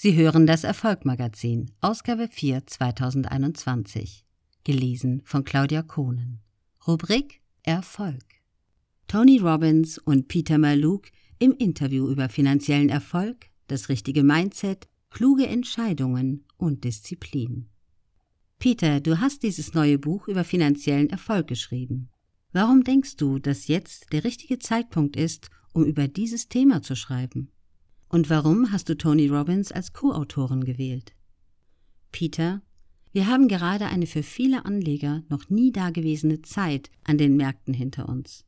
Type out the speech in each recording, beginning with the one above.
Sie hören das Erfolgmagazin, Ausgabe 4 2021. Gelesen von Claudia Kohnen. Rubrik Erfolg. Tony Robbins und Peter Maluk im Interview über finanziellen Erfolg, das richtige Mindset, kluge Entscheidungen und Disziplin. Peter, du hast dieses neue Buch über finanziellen Erfolg geschrieben. Warum denkst du, dass jetzt der richtige Zeitpunkt ist, um über dieses Thema zu schreiben? Und warum hast du Tony Robbins als Co-Autorin gewählt? Peter, wir haben gerade eine für viele Anleger noch nie dagewesene Zeit an den Märkten hinter uns.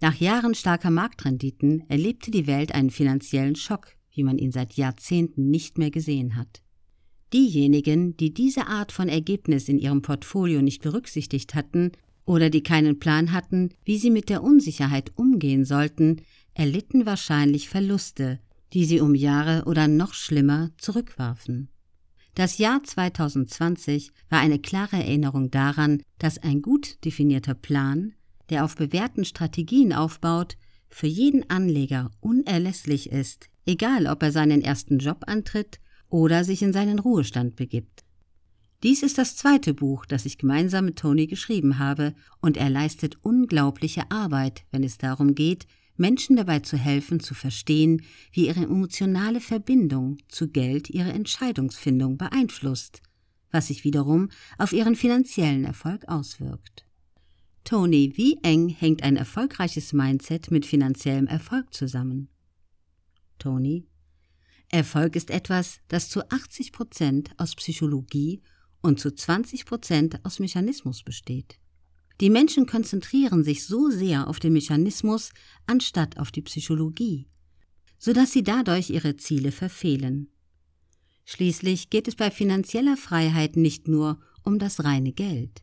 Nach Jahren starker Marktrenditen erlebte die Welt einen finanziellen Schock, wie man ihn seit Jahrzehnten nicht mehr gesehen hat. Diejenigen, die diese Art von Ergebnis in ihrem Portfolio nicht berücksichtigt hatten oder die keinen Plan hatten, wie sie mit der Unsicherheit umgehen sollten, erlitten wahrscheinlich Verluste, die sie um Jahre oder noch schlimmer zurückwarfen. Das Jahr 2020 war eine klare Erinnerung daran, dass ein gut definierter Plan, der auf bewährten Strategien aufbaut, für jeden Anleger unerlässlich ist, egal ob er seinen ersten Job antritt oder sich in seinen Ruhestand begibt. Dies ist das zweite Buch, das ich gemeinsam mit Tony geschrieben habe, und er leistet unglaubliche Arbeit, wenn es darum geht, Menschen dabei zu helfen, zu verstehen, wie ihre emotionale Verbindung zu Geld ihre Entscheidungsfindung beeinflusst, was sich wiederum auf ihren finanziellen Erfolg auswirkt. Tony, wie eng hängt ein erfolgreiches Mindset mit finanziellem Erfolg zusammen? Tony, Erfolg ist etwas, das zu 80 Prozent aus Psychologie und zu 20 Prozent aus Mechanismus besteht. Die Menschen konzentrieren sich so sehr auf den Mechanismus anstatt auf die Psychologie, so dass sie dadurch ihre Ziele verfehlen. Schließlich geht es bei finanzieller Freiheit nicht nur um das reine Geld.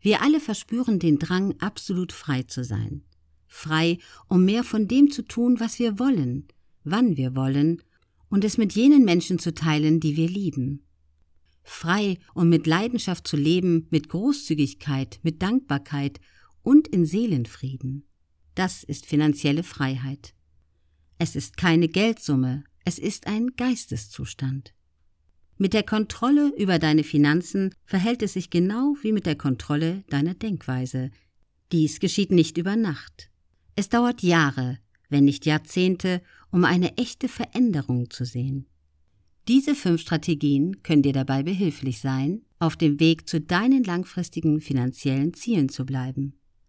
Wir alle verspüren den Drang, absolut frei zu sein. Frei, um mehr von dem zu tun, was wir wollen, wann wir wollen und es mit jenen Menschen zu teilen, die wir lieben frei und mit Leidenschaft zu leben, mit Großzügigkeit, mit Dankbarkeit und in Seelenfrieden. Das ist finanzielle Freiheit. Es ist keine Geldsumme, es ist ein Geisteszustand. Mit der Kontrolle über deine Finanzen verhält es sich genau wie mit der Kontrolle deiner Denkweise. Dies geschieht nicht über Nacht. Es dauert Jahre, wenn nicht Jahrzehnte, um eine echte Veränderung zu sehen. Diese fünf Strategien können dir dabei behilflich sein, auf dem Weg zu deinen langfristigen finanziellen Zielen zu bleiben.